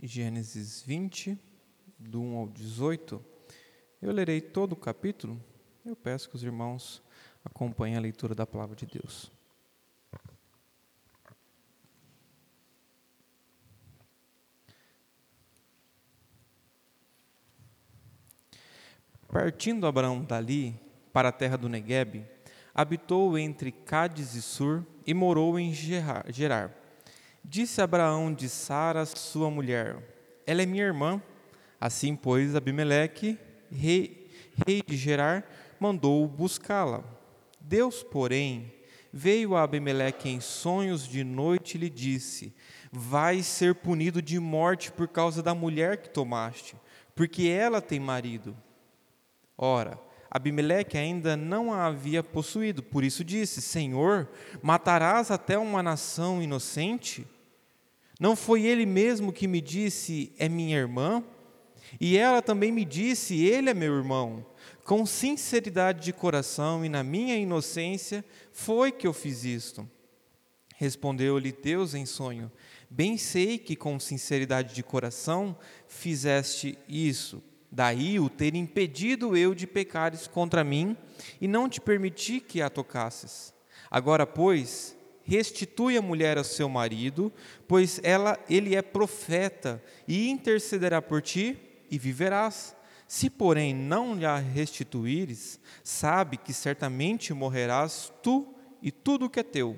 Gênesis 20, do 1 ao 18. Eu lerei todo o capítulo. Eu peço que os irmãos acompanhem a leitura da palavra de Deus. Partindo Abraão dali para a terra do Neguebe, habitou entre Cádiz e Sur e morou em Gerar. Disse Abraão de Sara, sua mulher: Ela é minha irmã. Assim, pois, Abimeleque, rei, rei de Gerar, mandou buscá-la. Deus, porém, veio a Abimeleque em sonhos de noite e lhe disse: Vais ser punido de morte por causa da mulher que tomaste, porque ela tem marido. Ora, Abimeleque ainda não a havia possuído, por isso disse: Senhor, matarás até uma nação inocente? Não foi ele mesmo que me disse: É minha irmã? E ela também me disse: Ele é meu irmão. Com sinceridade de coração e na minha inocência foi que eu fiz isto. Respondeu-lhe Deus em sonho: Bem sei que com sinceridade de coração fizeste isso. Daí o ter impedido eu de pecares contra mim e não te permiti que a tocasses. Agora, pois, restitui a mulher ao seu marido, pois ela, ele é profeta e intercederá por ti e viverás. Se, porém, não lhe restituíres, sabe que certamente morrerás tu e tudo o que é teu.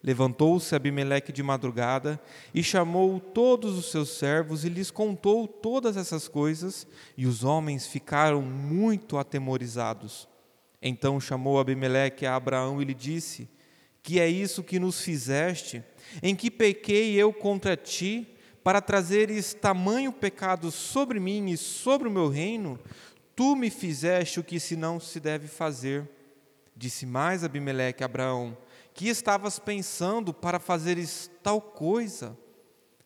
Levantou-se Abimeleque de madrugada e chamou todos os seus servos e lhes contou todas essas coisas, e os homens ficaram muito atemorizados. Então chamou Abimeleque a Abraão e lhe disse: Que é isso que nos fizeste? Em que pequei eu contra ti, para trazeres tamanho pecado sobre mim e sobre o meu reino? Tu me fizeste o que se não se deve fazer. Disse mais Abimeleque a Abraão: que estavas pensando para fazeres tal coisa?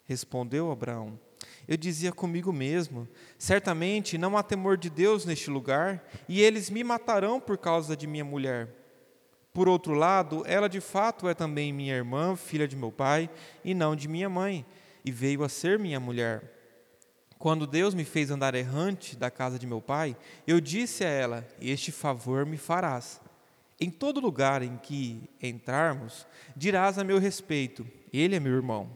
Respondeu Abraão: Eu dizia comigo mesmo: Certamente não há temor de Deus neste lugar, e eles me matarão por causa de minha mulher. Por outro lado, ela de fato é também minha irmã, filha de meu pai, e não de minha mãe, e veio a ser minha mulher. Quando Deus me fez andar errante da casa de meu pai, eu disse a ela: Este favor me farás em todo lugar em que entrarmos, dirás a meu respeito: Ele é meu irmão.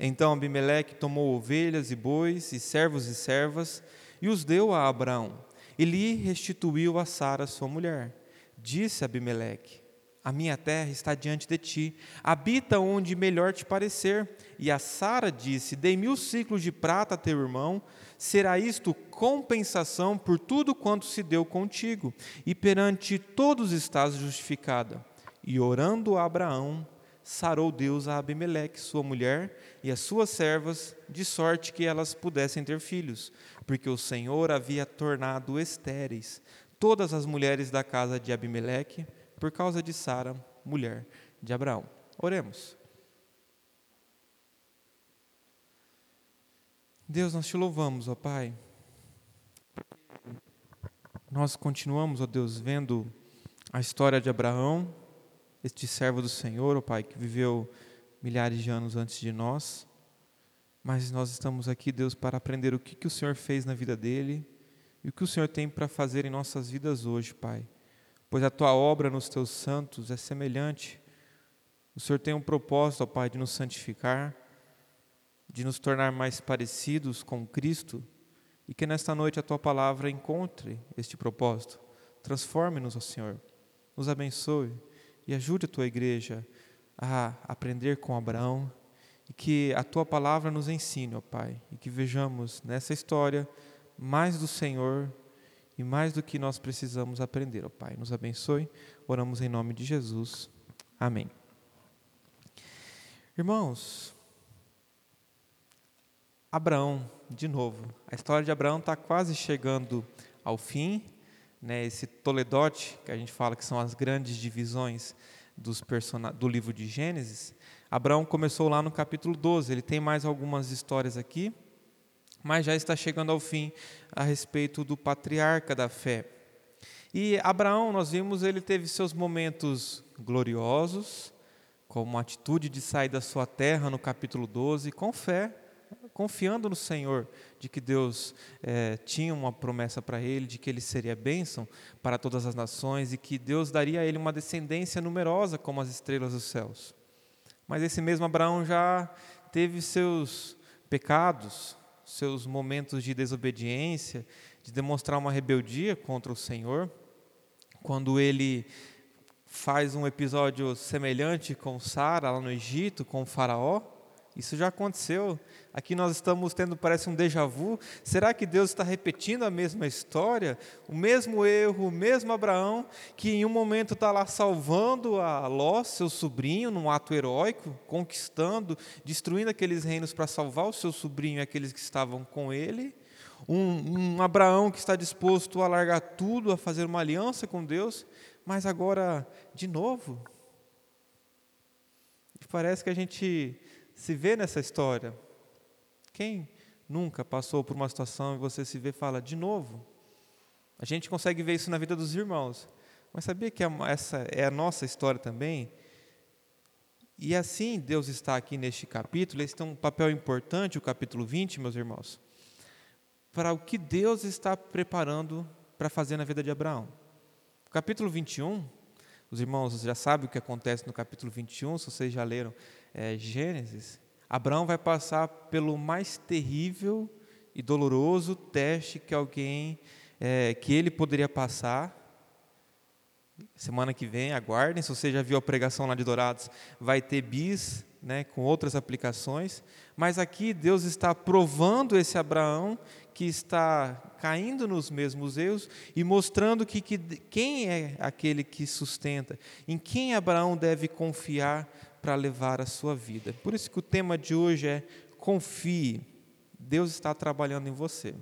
Então Abimeleque tomou ovelhas e bois, e servos e servas, e os deu a Abraão, e lhe restituiu a Sara, sua mulher. Disse Abimeleque: A minha terra está diante de ti, habita onde melhor te parecer. E a Sara disse: Dei mil ciclos de prata a teu irmão, será isto compensação por tudo quanto se deu contigo, e perante todos estás justificada. E orando a Abraão, sarou Deus a Abimeleque, sua mulher, e as suas servas, de sorte que elas pudessem ter filhos, porque o Senhor havia tornado estéreis todas as mulheres da casa de Abimeleque, por causa de Sara, mulher de Abraão. Oremos. Deus, nós te louvamos, ó Pai. Nós continuamos, ó Deus, vendo a história de Abraão, este servo do Senhor, ó Pai, que viveu milhares de anos antes de nós. Mas nós estamos aqui, Deus, para aprender o que, que o Senhor fez na vida dele e o que o Senhor tem para fazer em nossas vidas hoje, Pai. Pois a tua obra nos teus santos é semelhante. O Senhor tem um propósito, ó Pai, de nos santificar de nos tornar mais parecidos com Cristo e que nesta noite a tua palavra encontre este propósito. Transforme-nos, ó Senhor, nos abençoe e ajude a tua igreja a aprender com Abraão e que a tua palavra nos ensine, ó Pai, e que vejamos nessa história mais do Senhor e mais do que nós precisamos aprender, ó Pai. Nos abençoe. Oramos em nome de Jesus. Amém. Irmãos, Abraão, de novo. A história de Abraão está quase chegando ao fim. Né, esse Toledote, que a gente fala que são as grandes divisões dos do livro de Gênesis, Abraão começou lá no capítulo 12. Ele tem mais algumas histórias aqui, mas já está chegando ao fim a respeito do patriarca da fé. E Abraão, nós vimos, ele teve seus momentos gloriosos, como a atitude de sair da sua terra no capítulo 12, com fé, confiando no Senhor, de que Deus é, tinha uma promessa para ele, de que ele seria bênção para todas as nações e que Deus daria a ele uma descendência numerosa como as estrelas dos céus. Mas esse mesmo Abraão já teve seus pecados, seus momentos de desobediência, de demonstrar uma rebeldia contra o Senhor, quando ele faz um episódio semelhante com Sara lá no Egito, com o faraó. Isso já aconteceu. Aqui nós estamos tendo, parece um déjà vu. Será que Deus está repetindo a mesma história? O mesmo erro, o mesmo Abraão, que em um momento está lá salvando a Ló, seu sobrinho, num ato heróico, conquistando, destruindo aqueles reinos para salvar o seu sobrinho e aqueles que estavam com ele. Um, um Abraão que está disposto a largar tudo, a fazer uma aliança com Deus, mas agora, de novo. Parece que a gente se vê nessa história. Quem nunca passou por uma situação e você se vê e fala, de novo? A gente consegue ver isso na vida dos irmãos. Mas sabia que essa é a nossa história também? E assim Deus está aqui neste capítulo, esse tem um papel importante, o capítulo 20, meus irmãos, para o que Deus está preparando para fazer na vida de Abraão. O capítulo 21, os irmãos já sabem o que acontece no capítulo 21, se vocês já leram é, Gênesis, Abraão vai passar pelo mais terrível e doloroso teste que alguém, é, que ele poderia passar. Semana que vem, aguardem. Se você já viu a pregação lá de Dourados, vai ter bis, né, com outras aplicações. Mas aqui Deus está provando esse Abraão que está caindo nos mesmos erros e mostrando que, que quem é aquele que sustenta, em quem Abraão deve confiar para levar a sua vida. Por isso que o tema de hoje é confie, Deus está trabalhando em você.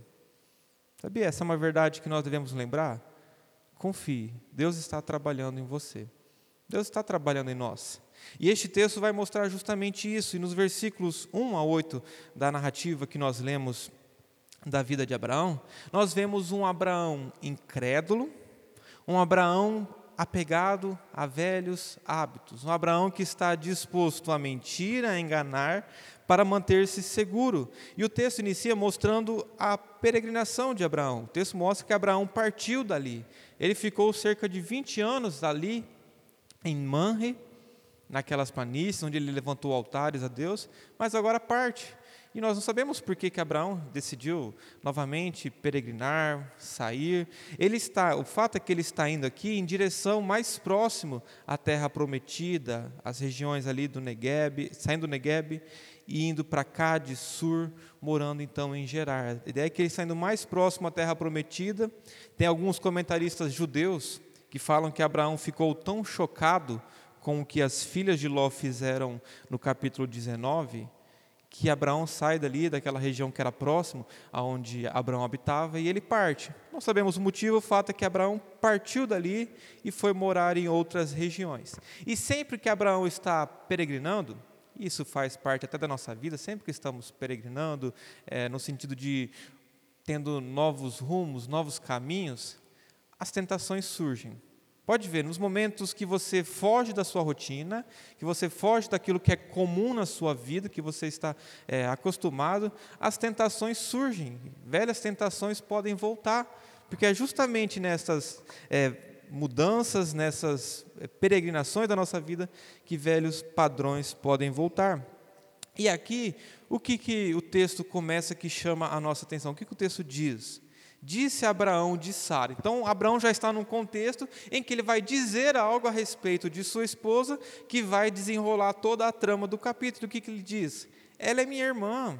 Sabia? Essa é uma verdade que nós devemos lembrar. Confie, Deus está trabalhando em você. Deus está trabalhando em nós. E este texto vai mostrar justamente isso. E nos versículos 1 a 8 da narrativa que nós lemos da vida de Abraão, nós vemos um Abraão incrédulo, um Abraão apegado a velhos hábitos. Um Abraão que está disposto a mentir, a enganar, para manter-se seguro. E o texto inicia mostrando a peregrinação de Abraão. O texto mostra que Abraão partiu dali. Ele ficou cerca de 20 anos ali, em Manre, naquelas planícies onde ele levantou altares a Deus, mas agora parte. E nós não sabemos por que, que Abraão decidiu novamente peregrinar, sair. Ele está, o fato é que ele está indo aqui em direção mais próximo à terra prometida, às regiões ali do Negueb, saindo do Negueb e indo para cá de Sur, morando então em Gerar. A ideia é que ele está indo mais próximo à terra prometida. Tem alguns comentaristas judeus que falam que Abraão ficou tão chocado com o que as filhas de Ló fizeram no capítulo 19, que Abraão sai dali, daquela região que era próximo aonde Abraão habitava, e ele parte. Não sabemos o motivo, o fato é que Abraão partiu dali e foi morar em outras regiões. E sempre que Abraão está peregrinando, isso faz parte até da nossa vida, sempre que estamos peregrinando, é, no sentido de tendo novos rumos, novos caminhos, as tentações surgem. Pode ver, nos momentos que você foge da sua rotina, que você foge daquilo que é comum na sua vida, que você está é, acostumado, as tentações surgem, velhas tentações podem voltar, porque é justamente nessas é, mudanças, nessas é, peregrinações da nossa vida, que velhos padrões podem voltar. E aqui, o que, que o texto começa que chama a nossa atenção? O que, que o texto diz? Disse Abraão de Sara. Então, Abraão já está num contexto em que ele vai dizer algo a respeito de sua esposa, que vai desenrolar toda a trama do capítulo. O que, que ele diz? Ela é minha irmã.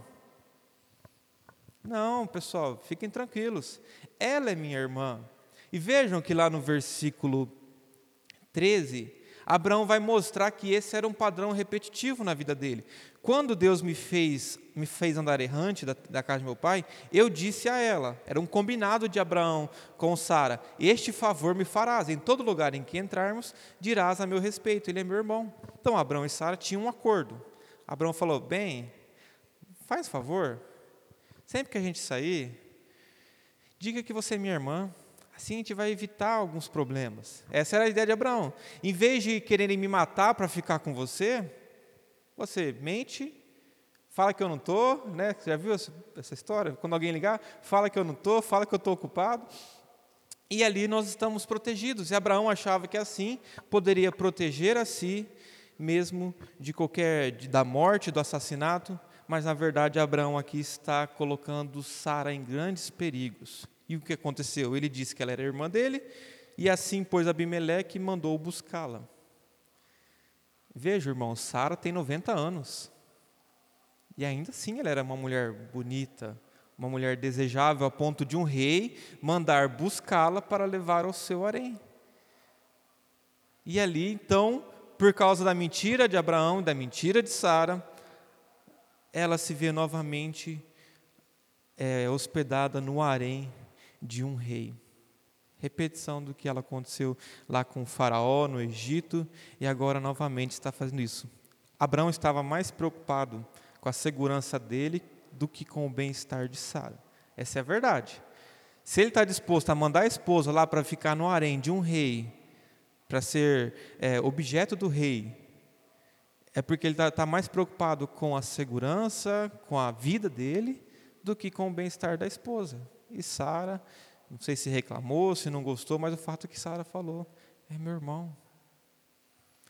Não, pessoal, fiquem tranquilos. Ela é minha irmã. E vejam que lá no versículo 13, Abraão vai mostrar que esse era um padrão repetitivo na vida dele. Quando Deus me fez, me fez andar errante da, da casa de meu pai, eu disse a ela, era um combinado de Abraão com Sara: Este favor me farás, em todo lugar em que entrarmos, dirás a meu respeito, ele é meu irmão. Então Abraão e Sara tinham um acordo. Abraão falou: Bem, faz favor, sempre que a gente sair, diga que você é minha irmã, Assim a gente vai evitar alguns problemas. Essa era a ideia de Abraão. Em vez de quererem me matar para ficar com você, você mente, Fala que eu não estou, né? Você já viu essa história? Quando alguém ligar, fala que eu não estou, fala que eu estou ocupado. E ali nós estamos protegidos. E Abraão achava que assim poderia proteger a si, mesmo de qualquer da morte, do assassinato. Mas na verdade Abraão aqui está colocando Sara em grandes perigos. E o que aconteceu? Ele disse que ela era irmã dele, e assim pôs Abimeleque mandou buscá-la. Veja, irmão, Sara tem 90 anos. E ainda assim ela era uma mulher bonita, uma mulher desejável a ponto de um rei mandar buscá-la para levar ao seu harém. E ali, então, por causa da mentira de Abraão e da mentira de Sara, ela se vê novamente é, hospedada no harém de um rei. Repetição do que ela aconteceu lá com o faraó no Egito e agora novamente está fazendo isso. Abraão estava mais preocupado com a segurança dele do que com o bem-estar de Sara. Essa é a verdade. Se ele está disposto a mandar a esposa lá para ficar no harém de um rei, para ser é, objeto do rei, é porque ele está tá mais preocupado com a segurança, com a vida dele, do que com o bem-estar da esposa. E Sara, não sei se reclamou, se não gostou, mas o fato é que Sara falou: é meu irmão.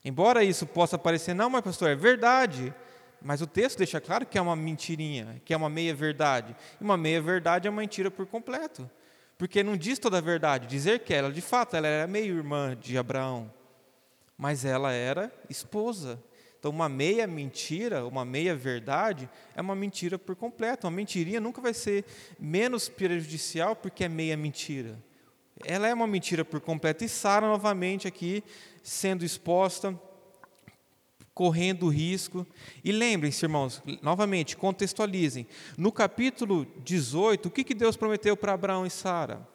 Embora isso possa parecer, não, mas pastor, é verdade. Mas o texto deixa claro que é uma mentirinha, que é uma meia-verdade. E uma meia-verdade é uma mentira por completo. Porque não diz toda a verdade. Dizer que ela, de fato, ela era meio-irmã de Abraão. Mas ela era esposa. Então, uma meia mentira, uma meia verdade, é uma mentira por completo. Uma mentirinha nunca vai ser menos prejudicial porque é meia mentira. Ela é uma mentira por completo. E Sara, novamente, aqui, sendo exposta correndo risco. E lembrem-se, irmãos, novamente, contextualizem. No capítulo 18, o que, que Deus prometeu para Abraão e Sara?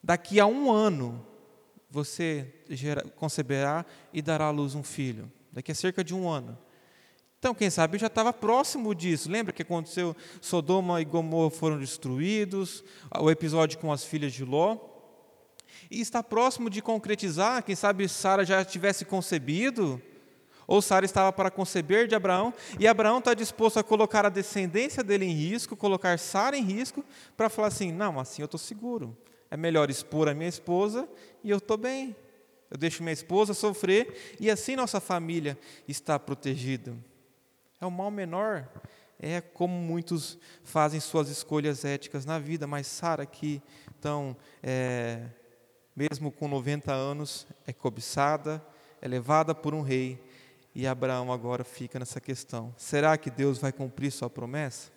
Daqui a um ano você conceberá e dará à luz um filho. Daqui a cerca de um ano. Então, quem sabe já estava próximo disso. Lembra que aconteceu? Sodoma e Gomorra foram destruídos, o episódio com as filhas de Ló. E está próximo de concretizar, quem sabe Sara já tivesse concebido, ou Sara estava para conceber de Abraão, e Abraão está disposto a colocar a descendência dele em risco, colocar Sara em risco, para falar assim: não, assim eu estou seguro. É melhor expor a minha esposa e eu estou bem. Eu deixo minha esposa sofrer e assim nossa família está protegida. É o mal menor, é como muitos fazem suas escolhas éticas na vida, mas Sara aqui, então, é, mesmo com 90 anos, é cobiçada, é levada por um rei, e Abraão agora fica nessa questão: será que Deus vai cumprir sua promessa?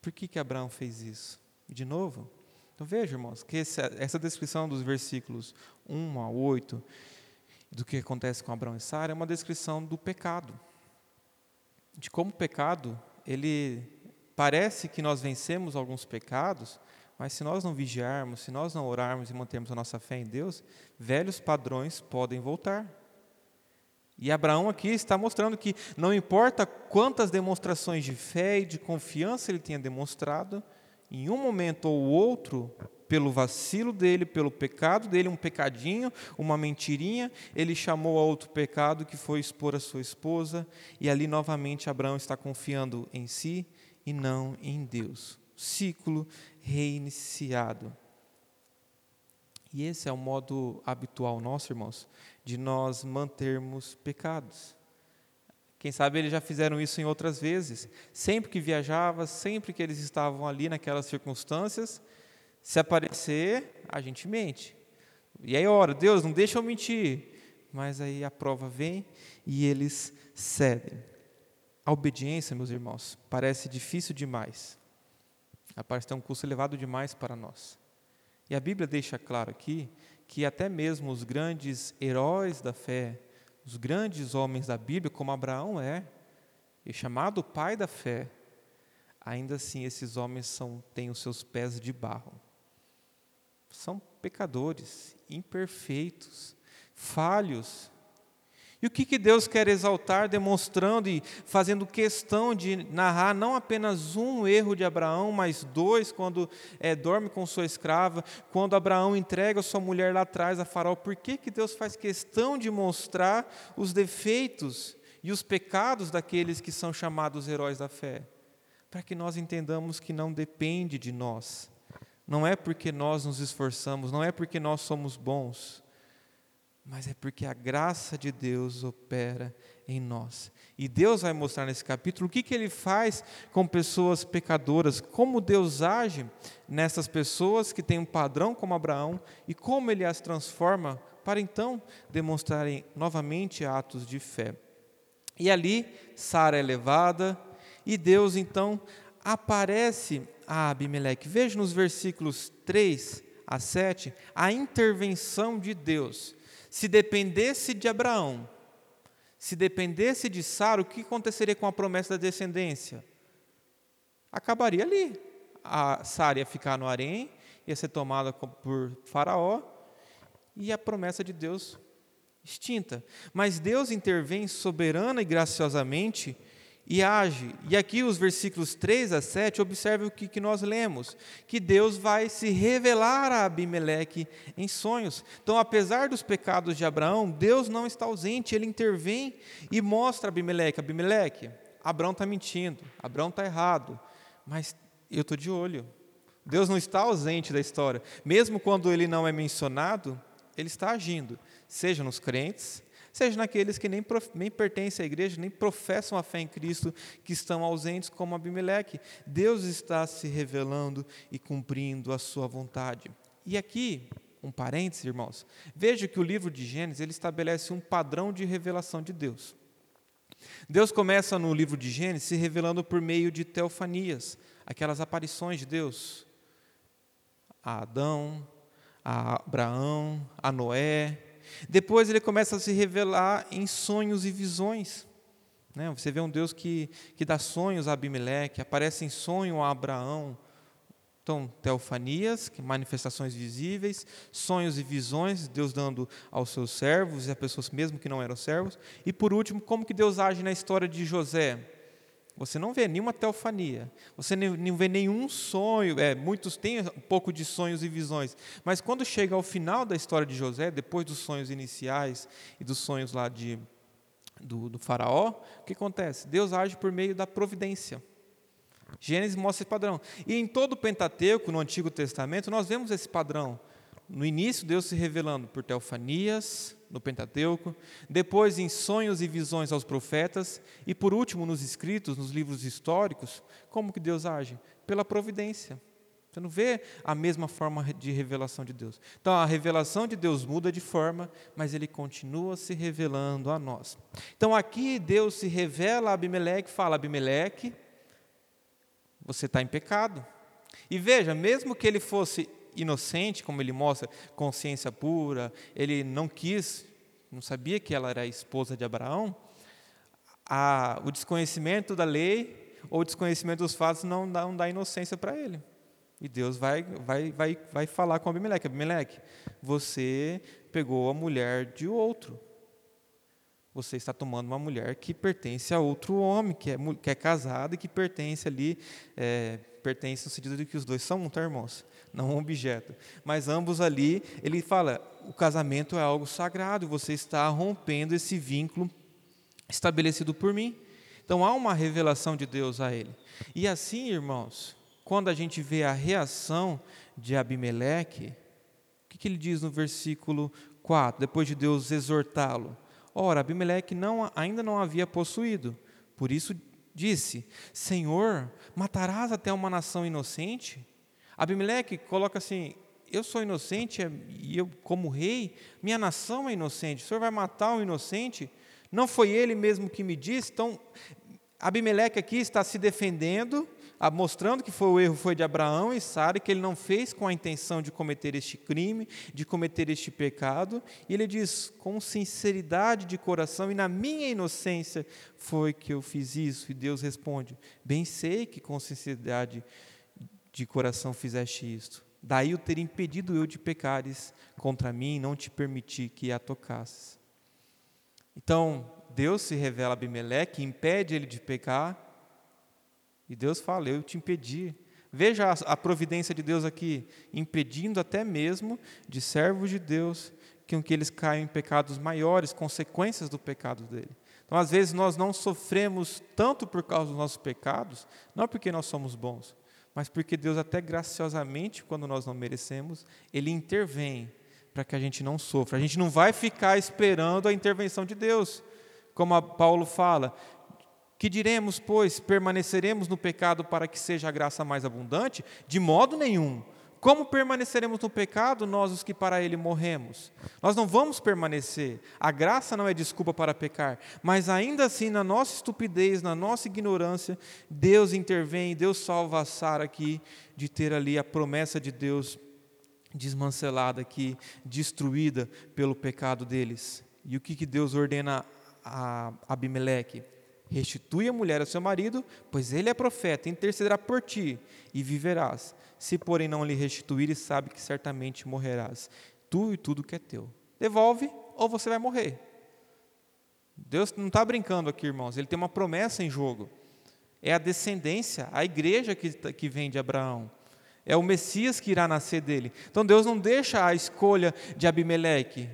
Por que, que Abraão fez isso? De novo, então veja, irmãos, que essa, essa descrição dos versículos 1 a 8, do que acontece com Abraão e Sara, é uma descrição do pecado. De como o pecado, ele parece que nós vencemos alguns pecados, mas se nós não vigiarmos, se nós não orarmos e mantermos a nossa fé em Deus, velhos padrões podem voltar. E Abraão aqui está mostrando que não importa quantas demonstrações de fé e de confiança ele tenha demonstrado, em um momento ou outro, pelo vacilo dele, pelo pecado dele, um pecadinho, uma mentirinha, ele chamou a outro pecado que foi expor a sua esposa, e ali novamente Abraão está confiando em si e não em Deus. Ciclo reiniciado. E esse é o modo habitual nosso, irmãos, de nós mantermos pecados. Quem sabe eles já fizeram isso em outras vezes. Sempre que viajava, sempre que eles estavam ali naquelas circunstâncias, se aparecer, a gente mente. E aí ora, Deus, não deixa eu mentir. Mas aí a prova vem e eles cedem. A obediência, meus irmãos, parece difícil demais. Parece ter um custo elevado demais para nós. E a Bíblia deixa claro aqui que até mesmo os grandes heróis da fé, os grandes homens da Bíblia, como Abraão é, e chamado pai da fé, ainda assim esses homens são, têm os seus pés de barro. São pecadores, imperfeitos, falhos, e o que, que Deus quer exaltar, demonstrando e fazendo questão de narrar não apenas um erro de Abraão, mas dois, quando é, dorme com sua escrava, quando Abraão entrega sua mulher lá atrás a Faraó, por que, que Deus faz questão de mostrar os defeitos e os pecados daqueles que são chamados heróis da fé, para que nós entendamos que não depende de nós, não é porque nós nos esforçamos, não é porque nós somos bons, mas é porque a graça de Deus opera em nós. E Deus vai mostrar nesse capítulo o que, que Ele faz com pessoas pecadoras, como Deus age nessas pessoas que têm um padrão como Abraão e como Ele as transforma para então demonstrarem novamente atos de fé. E ali Sara é levada e Deus então aparece a Abimeleque. Veja nos versículos 3 a 7 a intervenção de Deus se dependesse de Abraão, se dependesse de Sara, o que aconteceria com a promessa da descendência? Acabaria ali. A Sara ia ficar no harém, ia ser tomada por Faraó, e a promessa de Deus extinta. Mas Deus intervém soberana e graciosamente e age. E aqui os versículos 3 a 7, observe o que, que nós lemos, que Deus vai se revelar a Abimeleque em sonhos. Então, apesar dos pecados de Abraão, Deus não está ausente, ele intervém e mostra a Abimeleque, Abimeleque, Abraão está mentindo, Abraão está errado, mas eu estou de olho. Deus não está ausente da história. Mesmo quando ele não é mencionado, ele está agindo, seja nos crentes, seja naqueles que nem, nem pertencem à igreja, nem professam a fé em Cristo, que estão ausentes, como Abimeleque. Deus está se revelando e cumprindo a sua vontade. E aqui, um parênteses, irmãos, veja que o livro de Gênesis ele estabelece um padrão de revelação de Deus. Deus começa no livro de Gênesis se revelando por meio de teofanias, aquelas aparições de Deus a Adão, a Abraão, a Noé, depois ele começa a se revelar em sonhos e visões. Né? Você vê um Deus que, que dá sonhos a Abimeleque, aparece em sonho a Abraão. Então, teofanias, manifestações visíveis, sonhos e visões, Deus dando aos seus servos e a pessoas mesmo que não eram servos. E por último, como que Deus age na história de José? Você não vê nenhuma teofania, você não vê nenhum sonho. É, muitos têm um pouco de sonhos e visões, mas quando chega ao final da história de José, depois dos sonhos iniciais e dos sonhos lá de, do, do faraó, o que acontece? Deus age por meio da providência. Gênesis mostra esse padrão. E em todo o Pentateuco, no Antigo Testamento, nós vemos esse padrão. No início, Deus se revelando por teofanias, no Pentateuco, depois em sonhos e visões aos profetas, e por último nos escritos, nos livros históricos, como que Deus age? Pela providência. Você não vê a mesma forma de revelação de Deus. Então a revelação de Deus muda de forma, mas ele continua se revelando a nós. Então aqui Deus se revela a Abimeleque, fala: Abimeleque, você está em pecado. E veja, mesmo que ele fosse inocente, como ele mostra, consciência pura, ele não quis, não sabia que ela era a esposa de Abraão, a, o desconhecimento da lei ou o desconhecimento dos fatos não dá, não dá inocência para ele. E Deus vai, vai, vai, vai falar com Abimeleque: Abimeleque, você pegou a mulher de outro. Você está tomando uma mulher que pertence a outro homem, que é, que é casado e que pertence ali, é, pertence no sentido de que os dois são um, tá, irmãos? Não um objeto. Mas ambos ali, ele fala: o casamento é algo sagrado, você está rompendo esse vínculo estabelecido por mim. Então há uma revelação de Deus a ele. E assim, irmãos, quando a gente vê a reação de Abimeleque, o que, que ele diz no versículo 4, depois de Deus exortá-lo? Ora, Abimeleque não, ainda não havia possuído, por isso disse: Senhor, matarás até uma nação inocente? Abimeleque coloca assim: eu sou inocente e eu, como rei, minha nação é inocente. O senhor vai matar um inocente? Não foi ele mesmo que me disse? Então, Abimeleque aqui está se defendendo, mostrando que foi o erro foi de Abraão e Sara, que ele não fez com a intenção de cometer este crime, de cometer este pecado. E ele diz, com sinceridade de coração e na minha inocência foi que eu fiz isso. E Deus responde: Bem sei que com sinceridade de coração fizeste isto. Daí o ter impedido eu de pecares contra mim e não te permitir que a tocasses. Então, Deus se revela a Abimeleque, impede ele de pecar, e Deus fala: Eu te impedi. Veja a providência de Deus aqui, impedindo até mesmo de servos de Deus que, eles caiam em pecados maiores, consequências do pecado dele. Então, às vezes, nós não sofremos tanto por causa dos nossos pecados, não porque nós somos bons, mas porque Deus, até graciosamente, quando nós não merecemos, Ele intervém para que a gente não sofra. A gente não vai ficar esperando a intervenção de Deus. Como Paulo fala, que diremos, pois, permaneceremos no pecado para que seja a graça mais abundante? De modo nenhum. Como permaneceremos no pecado, nós os que para ele morremos? Nós não vamos permanecer. A graça não é desculpa para pecar, mas ainda assim, na nossa estupidez, na nossa ignorância, Deus intervém, Deus salva a Sara aqui de ter ali a promessa de Deus desmancelada aqui, destruída pelo pecado deles. E o que, que Deus ordena a Abimeleque? Restitui a mulher ao seu marido, pois ele é profeta, intercederá por ti e viverás. Se, porém, não lhe restituires, sabe que certamente morrerás, tu e tudo que é teu. Devolve ou você vai morrer. Deus não está brincando aqui, irmãos, ele tem uma promessa em jogo. É a descendência, a igreja que, que vem de Abraão. É o Messias que irá nascer dele. Então Deus não deixa a escolha de Abimeleque.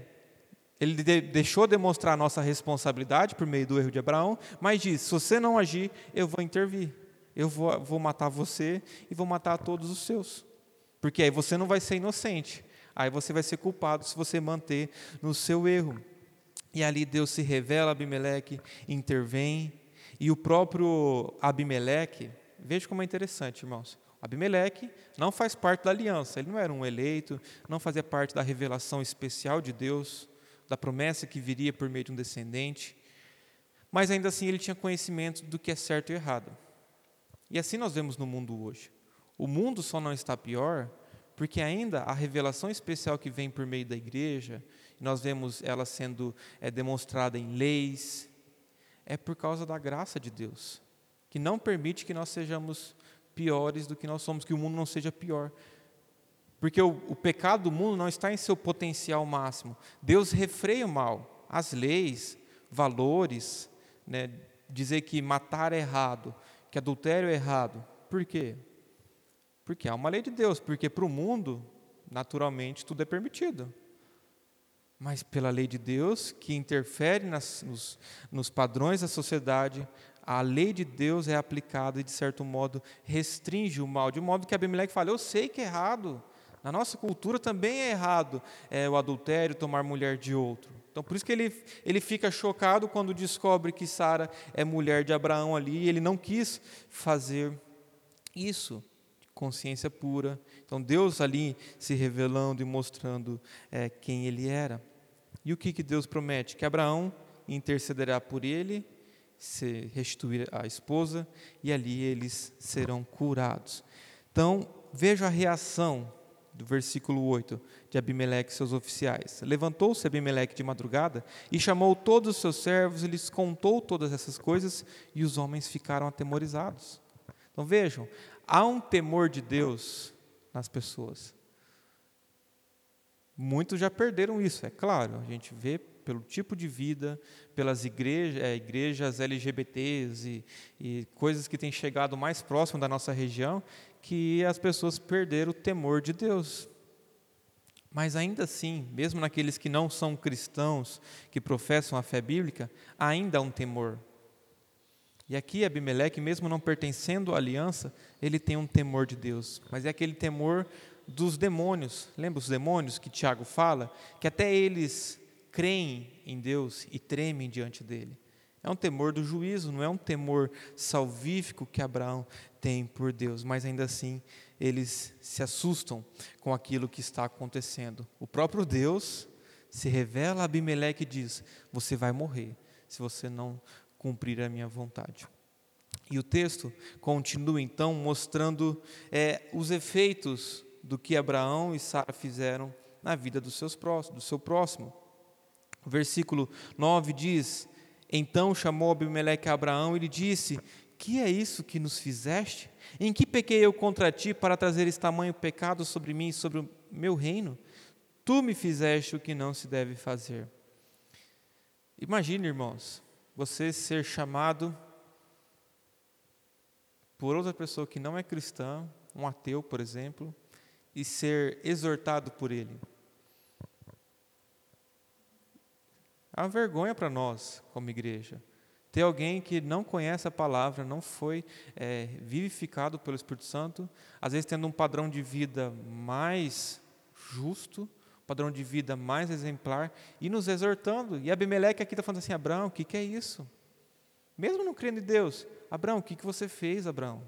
Ele de, deixou demonstrar a nossa responsabilidade por meio do erro de Abraão, mas diz: se você não agir, eu vou intervir. Eu vou, vou matar você e vou matar todos os seus. Porque aí você não vai ser inocente. Aí você vai ser culpado se você manter no seu erro. E ali Deus se revela Abimeleque, intervém. E o próprio Abimeleque, veja como é interessante, irmãos. Abimeleque não faz parte da aliança, ele não era um eleito, não fazia parte da revelação especial de Deus, da promessa que viria por meio de um descendente, mas ainda assim ele tinha conhecimento do que é certo e errado. E assim nós vemos no mundo hoje. O mundo só não está pior porque ainda a revelação especial que vem por meio da igreja, nós vemos ela sendo é, demonstrada em leis, é por causa da graça de Deus, que não permite que nós sejamos piores do que nós somos, que o mundo não seja pior. Porque o, o pecado do mundo não está em seu potencial máximo. Deus refreia o mal. As leis, valores, né, dizer que matar é errado, que adultério é errado. Por quê? Porque há uma lei de Deus, porque para o mundo, naturalmente, tudo é permitido. Mas pela lei de Deus, que interfere nas, nos, nos padrões da sociedade, a lei de Deus é aplicada e, de certo modo, restringe o mal, de modo que Abimeleque fala: Eu sei que é errado. Na nossa cultura também é errado é, o adultério, tomar mulher de outro. Então, por isso que ele, ele fica chocado quando descobre que Sara é mulher de Abraão ali, e ele não quis fazer isso. Consciência pura. Então, Deus ali se revelando e mostrando é, quem ele era. E o que, que Deus promete? Que Abraão intercederá por ele se restituir a esposa e ali eles serão curados. Então, veja a reação do versículo 8 de Abimeleque e seus oficiais. Levantou-se Abimeleque de madrugada e chamou todos os seus servos e lhes contou todas essas coisas e os homens ficaram atemorizados. Então vejam, há um temor de Deus nas pessoas. Muitos já perderam isso, é claro. A gente vê pelo tipo de vida, pelas igrejas, é, igrejas LGBTs e, e coisas que têm chegado mais próximo da nossa região, que as pessoas perderam o temor de Deus. Mas ainda assim, mesmo naqueles que não são cristãos, que professam a fé bíblica, ainda há um temor. E aqui Abimeleque, mesmo não pertencendo à aliança, ele tem um temor de Deus, mas é aquele temor dos demônios. Lembra os demônios que Tiago fala? Que até eles creem em Deus e tremem diante dele. É um temor do juízo, não é um temor salvífico que Abraão tem por Deus, mas ainda assim eles se assustam com aquilo que está acontecendo. O próprio Deus se revela a Abimeleque e diz: Você vai morrer se você não cumprir a minha vontade. E o texto continua então mostrando é, os efeitos do que Abraão e Sara fizeram na vida dos seus próximos, do seu próximo. O versículo 9 diz: Então chamou Abimeleque a Abraão e lhe disse: Que é isso que nos fizeste? Em que pequei eu contra ti para trazer esse tamanho pecado sobre mim e sobre o meu reino? Tu me fizeste o que não se deve fazer. Imagine, irmãos, você ser chamado por outra pessoa que não é cristã, um ateu, por exemplo, e ser exortado por ele. É uma vergonha para nós, como igreja. Ter alguém que não conhece a palavra, não foi é, vivificado pelo Espírito Santo, às vezes tendo um padrão de vida mais justo, um padrão de vida mais exemplar, e nos exortando. E Abimeleque aqui está falando assim: Abraão, o que, que é isso? Mesmo não crendo em Deus, Abraão, o que, que você fez, Abraão?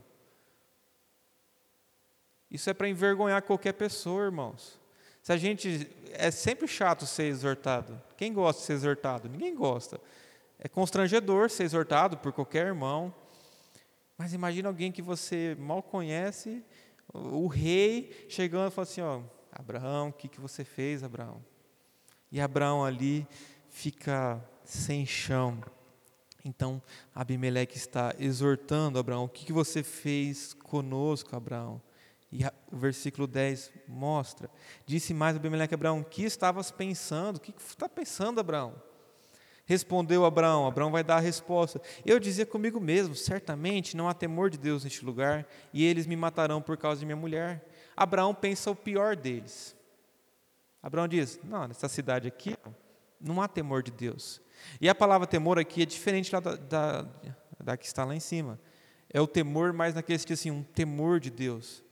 Isso é para envergonhar qualquer pessoa, irmãos. Se a gente. É sempre chato ser exortado. Quem gosta de ser exortado? Ninguém gosta. É constrangedor ser exortado por qualquer irmão. Mas imagina alguém que você mal conhece, o rei, chegando e falando assim: ó, Abraão, o que, que você fez, Abraão? E Abraão ali fica sem chão. Então, Abimeleque está exortando Abraão: o que, que você fez conosco, Abraão? E o versículo 10 mostra. Disse mais Abimeleque a Abraão: que estavas pensando? O que está pensando, Abraão? Respondeu Abraão, Abraão vai dar a resposta. Eu dizia comigo mesmo: certamente não há temor de Deus neste lugar, e eles me matarão por causa de minha mulher. Abraão pensa o pior deles. Abraão diz: Não, nessa cidade aqui não há temor de Deus. E a palavra temor aqui é diferente da, da, da que está lá em cima. É o temor mais naquele sentido assim, um temor de Deus,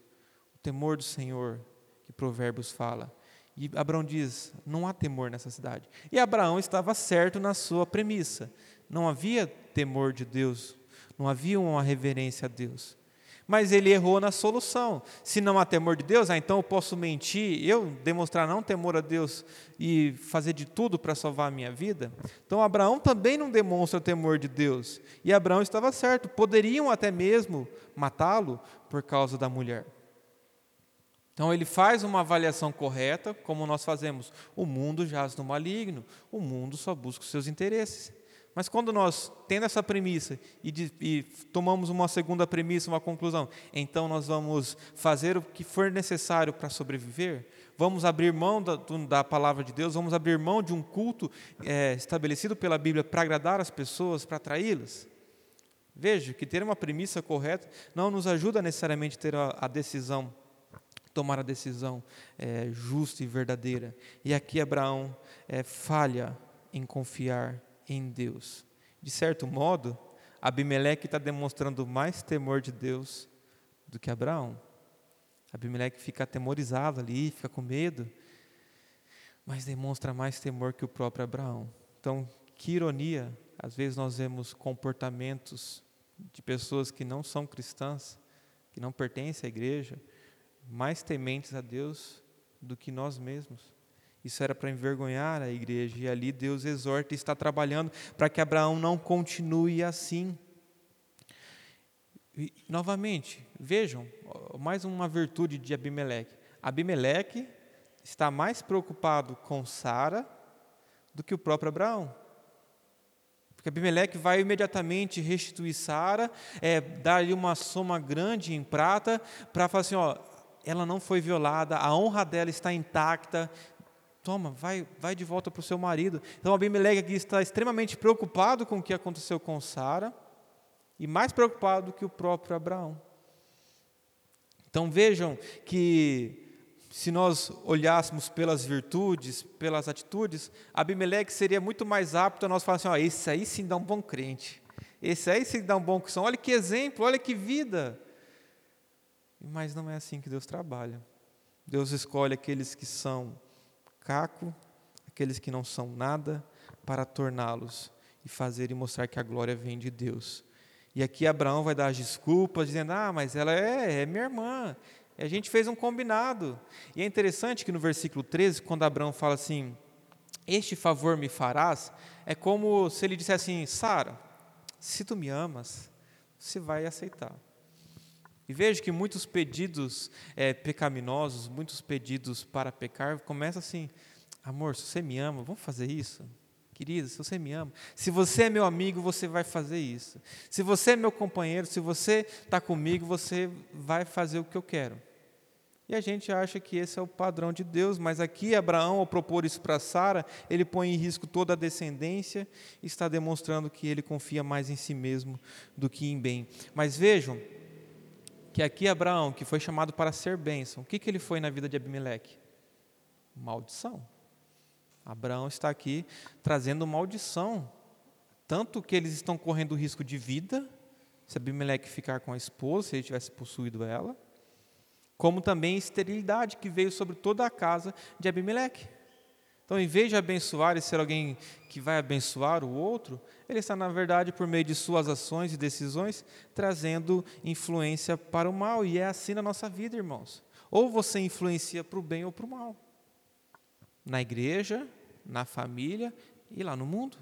temor do Senhor, que Provérbios fala. E Abraão diz: não há temor nessa cidade. E Abraão estava certo na sua premissa. Não havia temor de Deus, não havia uma reverência a Deus. Mas ele errou na solução. Se não há temor de Deus, ah, então eu posso mentir, eu demonstrar não temor a Deus e fazer de tudo para salvar a minha vida? Então Abraão também não demonstra temor de Deus. E Abraão estava certo, poderiam até mesmo matá-lo por causa da mulher. Então ele faz uma avaliação correta, como nós fazemos. O mundo jaz no maligno, o mundo só busca os seus interesses. Mas quando nós, tendo essa premissa e, de, e, tomamos uma segunda premissa, uma conclusão, então nós vamos fazer o que for necessário para sobreviver, vamos abrir mão da, da, palavra de Deus, vamos abrir mão de um culto é, estabelecido pela Bíblia para agradar as pessoas, para atraí-las. Veja que ter uma premissa correta não nos ajuda necessariamente a ter a, a decisão tomar a decisão é, justa e verdadeira. E aqui Abraão é, falha em confiar em Deus. De certo modo, Abimeleque está demonstrando mais temor de Deus do que Abraão. Abimeleque fica atemorizado ali, fica com medo, mas demonstra mais temor que o próprio Abraão. Então, que ironia, às vezes nós vemos comportamentos de pessoas que não são cristãs, que não pertencem à igreja, mais tementes a Deus do que nós mesmos. Isso era para envergonhar a igreja, e ali Deus exorta e está trabalhando para que Abraão não continue assim. E, novamente, vejam, mais uma virtude de Abimeleque. Abimeleque está mais preocupado com Sara do que o próprio Abraão. Porque Abimeleque vai imediatamente restituir Sara, é, dar-lhe uma soma grande em prata, para falar assim: ó, ela não foi violada, a honra dela está intacta. Toma, vai, vai de volta para o seu marido. Então Abimeleque aqui está extremamente preocupado com o que aconteceu com Sara e mais preocupado do que o próprio Abraão. Então vejam que se nós olhássemos pelas virtudes, pelas atitudes, Abimeleque seria muito mais apto a nós falar assim: ó, esse aí sim dá um bom crente, esse aí sim dá um bom cristão, olha que exemplo, olha que vida. Mas não é assim que Deus trabalha. Deus escolhe aqueles que são caco, aqueles que não são nada, para torná-los e fazer e mostrar que a glória vem de Deus. E aqui Abraão vai dar as desculpas, dizendo: Ah, mas ela é, é minha irmã. E a gente fez um combinado. E é interessante que no versículo 13, quando Abraão fala assim: Este favor me farás, é como se ele dissesse assim: Sara, se tu me amas, você vai aceitar. E vejo que muitos pedidos é, pecaminosos, muitos pedidos para pecar, começam assim: amor, se você me ama, vamos fazer isso? Querida, se você me ama, se você é meu amigo, você vai fazer isso. Se você é meu companheiro, se você está comigo, você vai fazer o que eu quero. E a gente acha que esse é o padrão de Deus, mas aqui Abraão, ao propor isso para Sara, ele põe em risco toda a descendência e está demonstrando que ele confia mais em si mesmo do que em bem. Mas vejam, que aqui Abraão, que foi chamado para ser bênção, o que, que ele foi na vida de Abimeleque? Maldição. Abraão está aqui trazendo maldição Tanto que eles estão correndo risco de vida, se Abimeleque ficar com a esposa, se ele tivesse possuído ela, como também esterilidade que veio sobre toda a casa de Abimeleque. Então, em vez de abençoar e ser alguém que vai abençoar o outro, ele está, na verdade, por meio de suas ações e decisões, trazendo influência para o mal. E é assim na nossa vida, irmãos. Ou você influencia para o bem ou para o mal. Na igreja, na família e lá no mundo.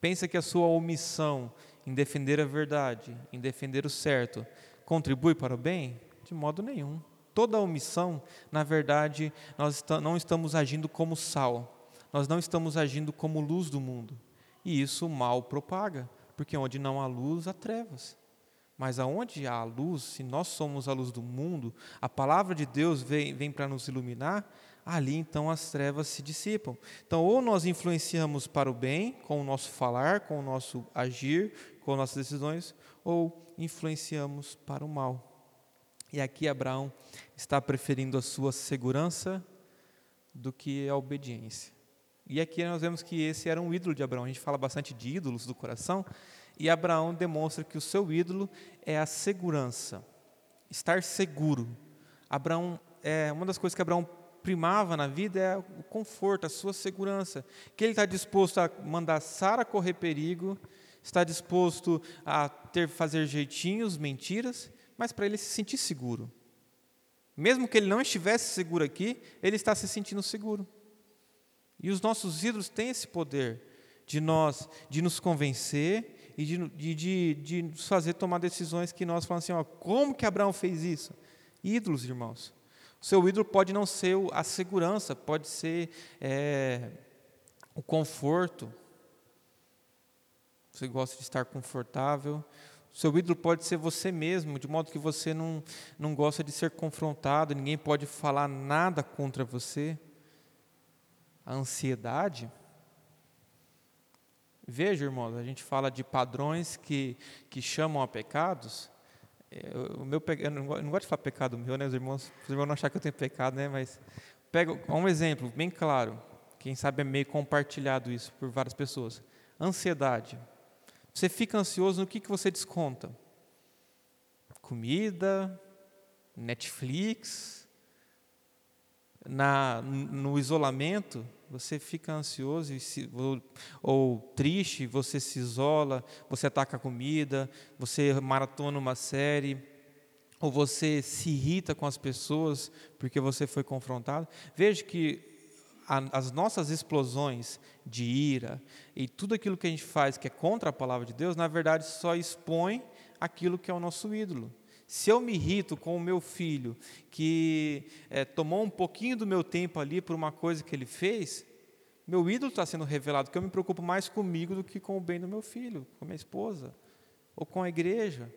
Pensa que a sua omissão em defender a verdade, em defender o certo, contribui para o bem? De modo nenhum. Toda omissão, na verdade, nós não estamos agindo como sal, nós não estamos agindo como luz do mundo. E isso o mal propaga, porque onde não há luz, há trevas. Mas aonde há luz, se nós somos a luz do mundo, a palavra de Deus vem, vem para nos iluminar, ali então as trevas se dissipam. Então, ou nós influenciamos para o bem, com o nosso falar, com o nosso agir, com nossas decisões, ou influenciamos para o mal. E aqui Abraão está preferindo a sua segurança do que a obediência. E aqui nós vemos que esse era um ídolo de Abraão. A gente fala bastante de ídolos do coração, e Abraão demonstra que o seu ídolo é a segurança, estar seguro. Abraão, é, uma das coisas que Abraão primava na vida é o conforto, a sua segurança. Que ele está disposto a mandar Sara correr perigo, está disposto a ter fazer jeitinhos, mentiras, mas para ele se sentir seguro. Mesmo que ele não estivesse seguro aqui, ele está se sentindo seguro. E os nossos ídolos têm esse poder de nós, de nos convencer e de, de, de, de nos fazer tomar decisões que nós falamos assim, ó, como que Abraão fez isso? Ídolos, irmãos. O seu ídolo pode não ser a segurança, pode ser é, o conforto. Você gosta de estar confortável, seu ídolo pode ser você mesmo, de modo que você não, não gosta de ser confrontado, ninguém pode falar nada contra você. A ansiedade. Veja, irmãos, a gente fala de padrões que, que chamam a pecados. É, o meu, eu não, eu não gosto de falar pecado meu, né? Os irmãos, os irmãos não achar que eu tenho pecado, né? Mas pega um exemplo bem claro. Quem sabe é meio compartilhado isso por várias pessoas. Ansiedade. Você fica ansioso no que, que você desconta? Comida, Netflix, na, no isolamento, você fica ansioso se, ou, ou, triste, você se isola, você ataca a comida, você maratona uma série, ou você se irrita com as pessoas porque você foi confrontado. Veja que a, as nossas explosões de ira e tudo aquilo que a gente faz que é contra a palavra de Deus, na verdade só expõe aquilo que é o nosso ídolo. Se eu me irrito com o meu filho, que é, tomou um pouquinho do meu tempo ali por uma coisa que ele fez, meu ídolo está sendo revelado, que eu me preocupo mais comigo do que com o bem do meu filho, com a minha esposa, ou com a igreja.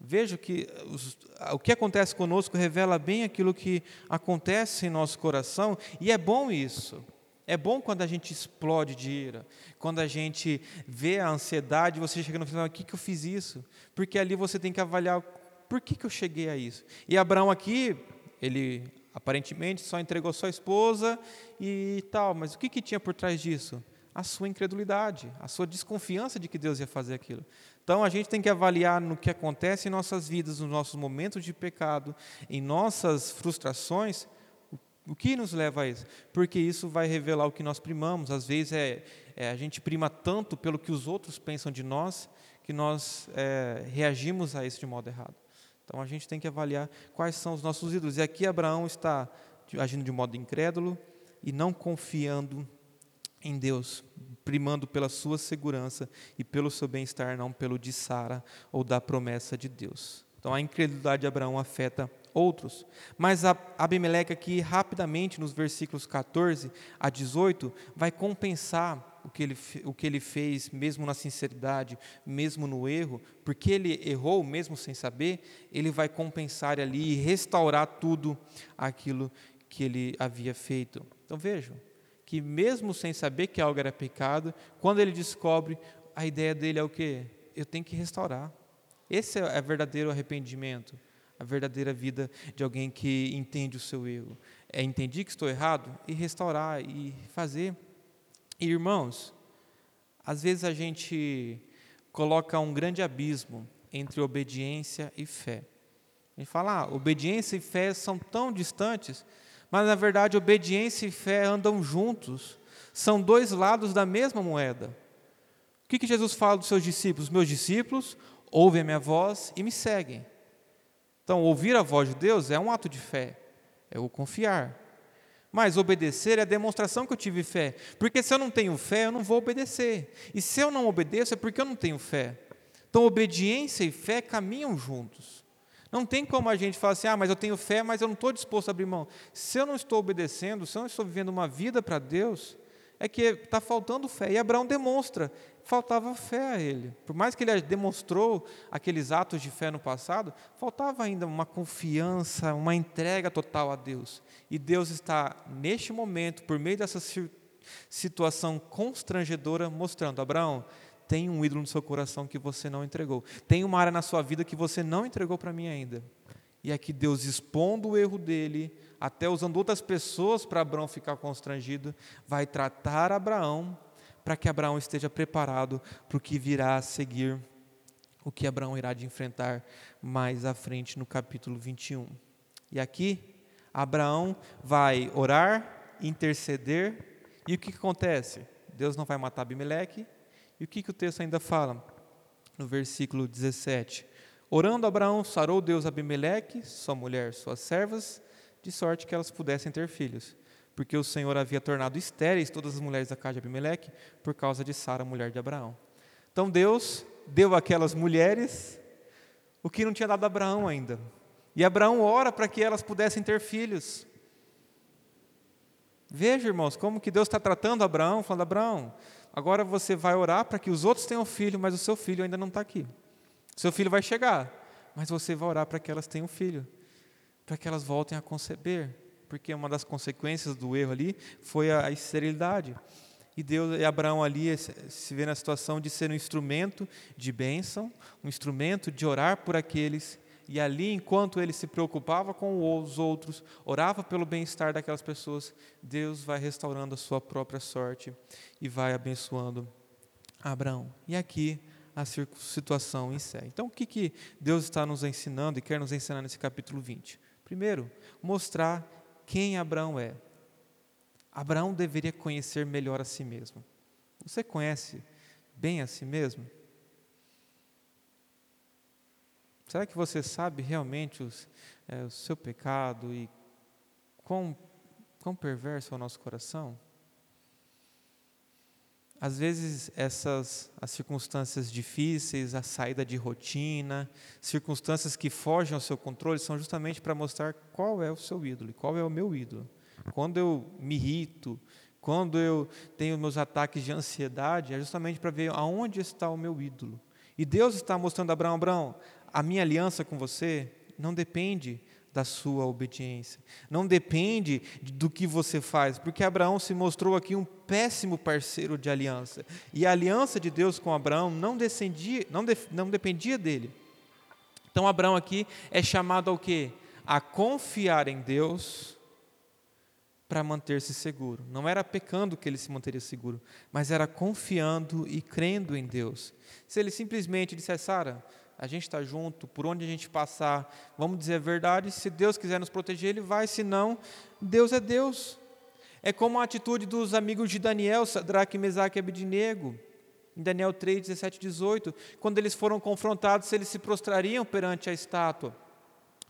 Vejo que os, o que acontece conosco revela bem aquilo que acontece em nosso coração, e é bom isso. É bom quando a gente explode de ira, quando a gente vê a ansiedade, você chega no final, o que, que eu fiz isso? Porque ali você tem que avaliar por que, que eu cheguei a isso. E Abraão aqui, ele aparentemente só entregou sua esposa e tal, mas o que, que tinha por trás disso? A sua incredulidade, a sua desconfiança de que Deus ia fazer aquilo. Então a gente tem que avaliar no que acontece em nossas vidas, nos nossos momentos de pecado, em nossas frustrações, o que nos leva a isso? Porque isso vai revelar o que nós primamos. Às vezes é, é a gente prima tanto pelo que os outros pensam de nós que nós é, reagimos a isso de modo errado. Então a gente tem que avaliar quais são os nossos ídolos. E aqui Abraão está agindo de modo incrédulo e não confiando em Deus, primando pela sua segurança e pelo seu bem-estar, não pelo de Sara ou da promessa de Deus. Então a incredulidade de Abraão afeta outros. Mas Abimeleque aqui rapidamente nos versículos 14 a 18 vai compensar o que ele, o que ele fez, mesmo na sinceridade, mesmo no erro, porque ele errou mesmo sem saber, ele vai compensar ali e restaurar tudo aquilo que ele havia feito. Então vejam, que mesmo sem saber que algo era pecado, quando ele descobre, a ideia dele é o quê? Eu tenho que restaurar. Esse é o verdadeiro arrependimento, a verdadeira vida de alguém que entende o seu erro. É entender que estou errado e restaurar e fazer. Irmãos, Às vezes a gente coloca um grande abismo entre obediência e fé. A gente fala, ah, obediência e fé são tão distantes, mas na verdade obediência e fé andam juntos, são dois lados da mesma moeda. O que, que Jesus fala dos seus discípulos? Meus discípulos ouvem a minha voz e me seguem. Então, ouvir a voz de Deus é um ato de fé, é o confiar. Mas obedecer é a demonstração que eu tive fé. Porque se eu não tenho fé, eu não vou obedecer. E se eu não obedeço, é porque eu não tenho fé. Então, obediência e fé caminham juntos. Não tem como a gente falar assim, ah, mas eu tenho fé, mas eu não estou disposto a abrir mão. Se eu não estou obedecendo, se eu não estou vivendo uma vida para Deus, é que está faltando fé. E Abraão demonstra, faltava fé a ele. Por mais que ele demonstrou aqueles atos de fé no passado, faltava ainda uma confiança, uma entrega total a Deus. E Deus está, neste momento, por meio dessa situação constrangedora, mostrando: Abraão, tem um ídolo no seu coração que você não entregou. Tem uma área na sua vida que você não entregou para mim ainda. E aqui Deus expondo o erro dele, até usando outras pessoas para Abraão ficar constrangido, vai tratar Abraão para que Abraão esteja preparado para o que virá a seguir, o que Abraão irá de enfrentar mais à frente no capítulo 21. E aqui, Abraão vai orar, interceder, e o que, acontece? Deus não vai matar Abimeleque, e o que, que o texto ainda fala? No versículo 17: Orando Abraão, sarou Deus Abimeleque, sua mulher, suas servas, de sorte que elas pudessem ter filhos, porque o Senhor havia tornado estéreis todas as mulheres da casa de Abimeleque por causa de Sara, mulher de Abraão. Então Deus deu àquelas mulheres o que não tinha dado a Abraão ainda. E Abraão ora para que elas pudessem ter filhos. Veja, irmãos, como que Deus está tratando Abraão, falando: Abraão, agora você vai orar para que os outros tenham filho, mas o seu filho ainda não está aqui. Seu filho vai chegar, mas você vai orar para que elas tenham filho, para que elas voltem a conceber, porque uma das consequências do erro ali foi a esterilidade. E Deus e Abraão ali se vê na situação de ser um instrumento de bênção, um instrumento de orar por aqueles e ali, enquanto ele se preocupava com os outros, orava pelo bem-estar daquelas pessoas, Deus vai restaurando a sua própria sorte e vai abençoando Abraão. E aqui a situação encerra. Então, o que, que Deus está nos ensinando e quer nos ensinar nesse capítulo 20? Primeiro, mostrar quem Abraão é. Abraão deveria conhecer melhor a si mesmo. Você conhece bem a si mesmo? Será que você sabe realmente os, é, o seu pecado e quão, quão perverso é o nosso coração? Às vezes essas as circunstâncias difíceis, a saída de rotina, circunstâncias que fogem ao seu controle são justamente para mostrar qual é o seu ídolo, qual é o meu ídolo. Quando eu me irrito, quando eu tenho meus ataques de ansiedade, é justamente para ver aonde está o meu ídolo. E Deus está mostrando a Abraão, Abraão, a minha aliança com você não depende da sua obediência. Não depende do que você faz, porque Abraão se mostrou aqui um péssimo parceiro de aliança. E a aliança de Deus com Abraão não, descendia, não, de, não dependia dele. Então Abraão aqui é chamado ao quê? A confiar em Deus para manter-se seguro. Não era pecando que ele se manteria seguro, mas era confiando e crendo em Deus. Se ele simplesmente dissesse, Sara, a gente está junto, por onde a gente passar, vamos dizer a verdade. Se Deus quiser nos proteger, Ele vai, se não, Deus é Deus. É como a atitude dos amigos de Daniel, Sadraque, Mesaque e Abednego, em Daniel 3, 17 e 18, quando eles foram confrontados eles se prostrariam perante a estátua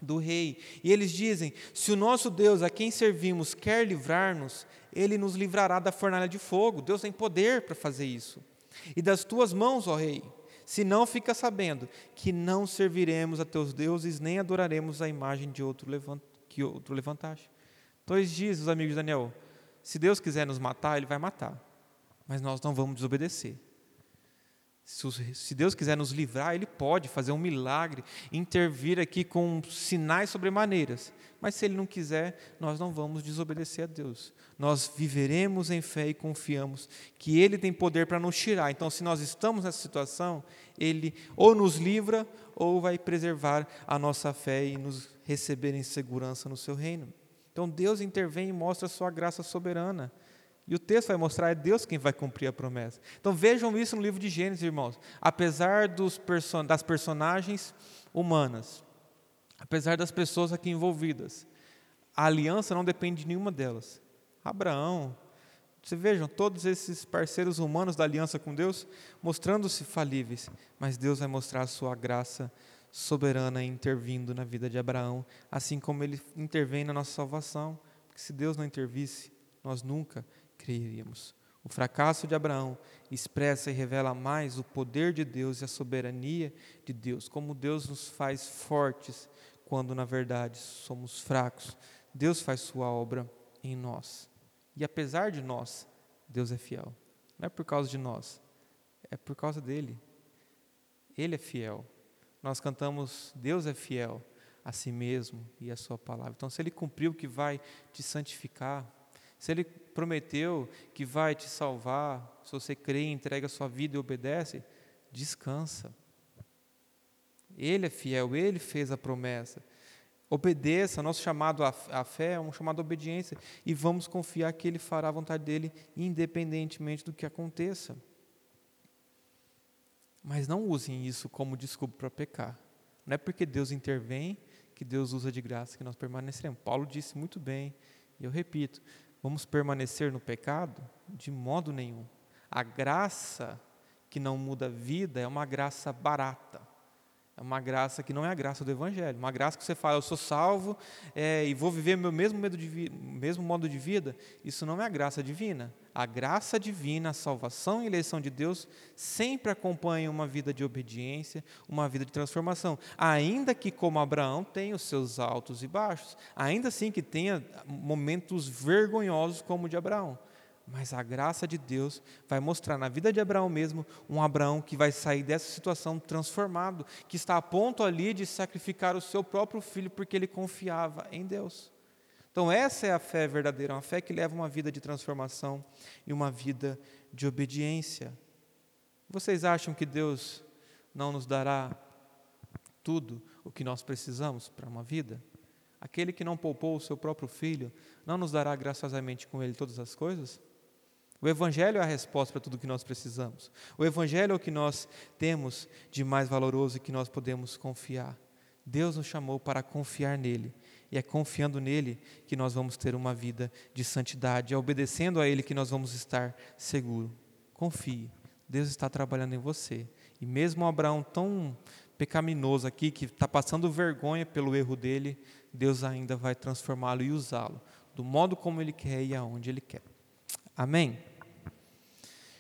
do rei. E eles dizem: se o nosso Deus, a quem servimos, quer livrar-nos, ele nos livrará da fornalha de fogo. Deus tem poder para fazer isso. E das tuas mãos, ó rei, se não, fica sabendo que não serviremos a teus deuses, nem adoraremos a imagem de outro levant, que outro levantaste. Eles dizem, os amigos de Daniel, se Deus quiser nos matar, Ele vai matar, mas nós não vamos desobedecer. Se Deus quiser nos livrar, Ele pode fazer um milagre, intervir aqui com sinais sobremaneiras. Mas se Ele não quiser, nós não vamos desobedecer a Deus. Nós viveremos em fé e confiamos que Ele tem poder para nos tirar. Então, se nós estamos nessa situação, Ele ou nos livra ou vai preservar a nossa fé e nos receber em segurança no Seu reino. Então, Deus intervém e mostra a Sua graça soberana. E o texto vai mostrar é Deus quem vai cumprir a promessa. Então vejam isso no livro de Gênesis, irmãos. Apesar person das personagens humanas, apesar das pessoas aqui envolvidas, a aliança não depende de nenhuma delas. Abraão, você vejam, todos esses parceiros humanos da aliança com Deus mostrando-se falíveis, mas Deus vai mostrar a sua graça soberana intervindo na vida de Abraão, assim como ele intervém na nossa salvação. Porque se Deus não intervisse, nós nunca creríamos. O fracasso de Abraão expressa e revela mais o poder de Deus e a soberania de Deus, como Deus nos faz fortes quando na verdade somos fracos. Deus faz sua obra em nós. E apesar de nós, Deus é fiel. Não é por causa de nós, é por causa dele. Ele é fiel. Nós cantamos Deus é fiel a si mesmo e a sua palavra. Então, se ele cumpriu que vai te santificar, se Ele prometeu que vai te salvar, se você crê, entrega a sua vida e obedece, descansa. Ele é fiel, Ele fez a promessa. Obedeça, nosso chamado à fé é um chamado à obediência e vamos confiar que Ele fará a vontade dEle, independentemente do que aconteça. Mas não usem isso como desculpa para pecar. Não é porque Deus intervém que Deus usa de graça que nós permaneceremos. Paulo disse muito bem, e eu repito: Vamos permanecer no pecado? De modo nenhum. A graça que não muda a vida é uma graça barata. É uma graça que não é a graça do Evangelho. Uma graça que você fala, eu sou salvo é, e vou viver meu mesmo, medo de mesmo modo de vida. Isso não é a graça divina. A graça divina, a salvação e eleição de Deus sempre acompanham uma vida de obediência, uma vida de transformação. Ainda que, como Abraão, tenha os seus altos e baixos. Ainda assim que tenha momentos vergonhosos como o de Abraão. Mas a graça de Deus vai mostrar na vida de Abraão mesmo um Abraão que vai sair dessa situação transformado, que está a ponto ali de sacrificar o seu próprio filho porque ele confiava em Deus. Então, essa é a fé verdadeira, uma fé que leva uma vida de transformação e uma vida de obediência. Vocês acham que Deus não nos dará tudo o que nós precisamos para uma vida? Aquele que não poupou o seu próprio filho, não nos dará graciosamente com ele todas as coisas? O Evangelho é a resposta para tudo o que nós precisamos. O Evangelho é o que nós temos de mais valoroso e que nós podemos confiar. Deus nos chamou para confiar nele. E é confiando nele que nós vamos ter uma vida de santidade. É obedecendo a ele que nós vamos estar seguros. Confie. Deus está trabalhando em você. E mesmo Abraão tão pecaminoso aqui, que está passando vergonha pelo erro dele, Deus ainda vai transformá-lo e usá-lo do modo como ele quer e aonde ele quer. Amém?